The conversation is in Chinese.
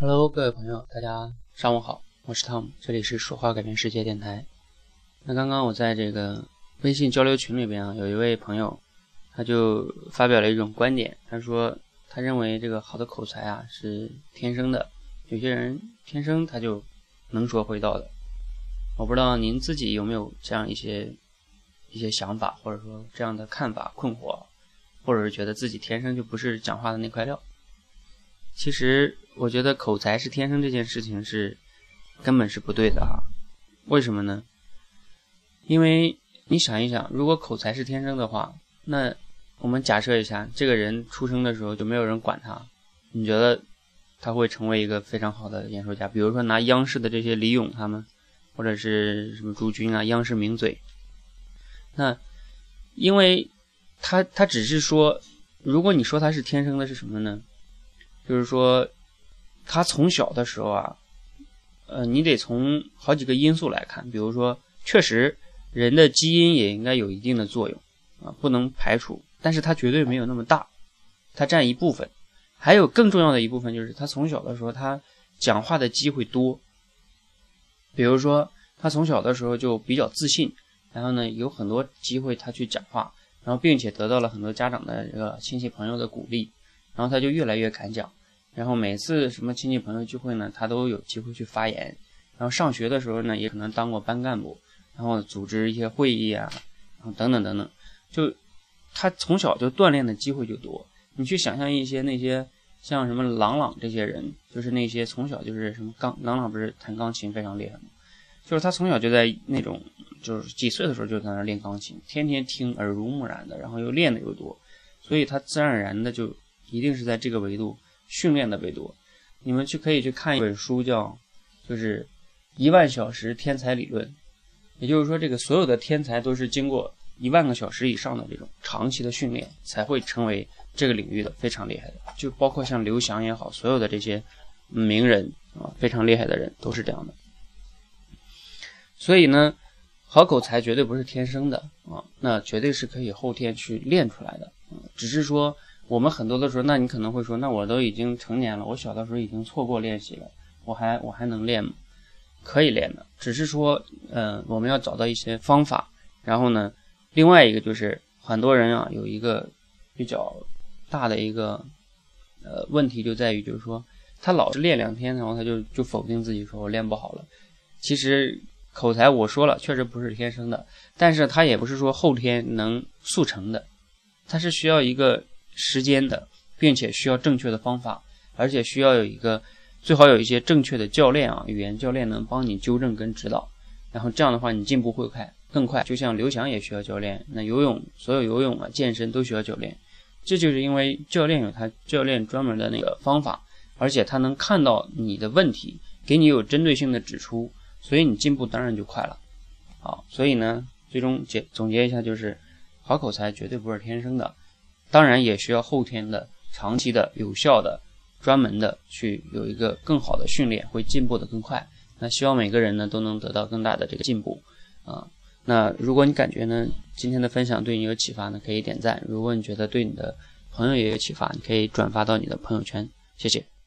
Hello，各位朋友，大家上午好，我是 Tom，这里是说话改变世界电台。那刚刚我在这个微信交流群里边啊，有一位朋友，他就发表了一种观点，他说他认为这个好的口才啊是天生的，有些人天生他就能说会道的。我不知道您自己有没有这样一些一些想法，或者说这样的看法困惑，或者是觉得自己天生就不是讲话的那块料。其实我觉得口才是天生这件事情是根本是不对的哈，为什么呢？因为你想一想，如果口才是天生的话，那我们假设一下，这个人出生的时候就没有人管他，你觉得他会成为一个非常好的演说家？比如说拿央视的这些李咏他们，或者是什么朱军啊，央视名嘴，那因为他他只是说，如果你说他是天生的，是什么呢？就是说，他从小的时候啊，呃，你得从好几个因素来看，比如说，确实人的基因也应该有一定的作用啊，不能排除，但是它绝对没有那么大，它占一部分，还有更重要的一部分就是他从小的时候他讲话的机会多，比如说他从小的时候就比较自信，然后呢有很多机会他去讲话，然后并且得到了很多家长的这个亲戚朋友的鼓励，然后他就越来越敢讲。然后每次什么亲戚朋友聚会呢，他都有机会去发言。然后上学的时候呢，也可能当过班干部，然后组织一些会议啊，然后等等等等。就他从小就锻炼的机会就多。你去想象一些那些像什么郎朗这些人，就是那些从小就是什么钢郎朗不是弹钢琴非常厉害吗？就是他从小就在那种就是几岁的时候就在那练钢琴，天天听耳濡目染的，然后又练的又多，所以他自然而然的就一定是在这个维度。训练的为多，你们去可以去看一本书，叫就是一万小时天才理论。也就是说，这个所有的天才都是经过一万个小时以上的这种长期的训练，才会成为这个领域的非常厉害的。就包括像刘翔也好，所有的这些名人啊，非常厉害的人都是这样的。所以呢，好口才绝对不是天生的啊，那绝对是可以后天去练出来的。只是说。我们很多的时候，那你可能会说，那我都已经成年了，我小的时候已经错过练习了，我还我还能练吗？可以练的，只是说，嗯，我们要找到一些方法。然后呢，另外一个就是很多人啊，有一个比较大的一个呃问题就在于，就是说他老是练两天，然后他就就否定自己说我练不好了。其实口才我说了，确实不是天生的，但是他也不是说后天能速成的，他是需要一个。时间的，并且需要正确的方法，而且需要有一个最好有一些正确的教练啊，语言教练能帮你纠正跟指导，然后这样的话你进步会快更快。就像刘翔也需要教练，那游泳所有游泳啊健身都需要教练，这就是因为教练有他教练专门的那个方法，而且他能看到你的问题，给你有针对性的指出，所以你进步当然就快了。好，所以呢，最终结总结一下就是，好口才绝对不是天生的。当然也需要后天的、长期的、有效的、专门的去有一个更好的训练，会进步的更快。那希望每个人呢都能得到更大的这个进步啊。那如果你感觉呢今天的分享对你有启发呢，可以点赞；如果你觉得对你的朋友也有启发，你可以转发到你的朋友圈。谢谢。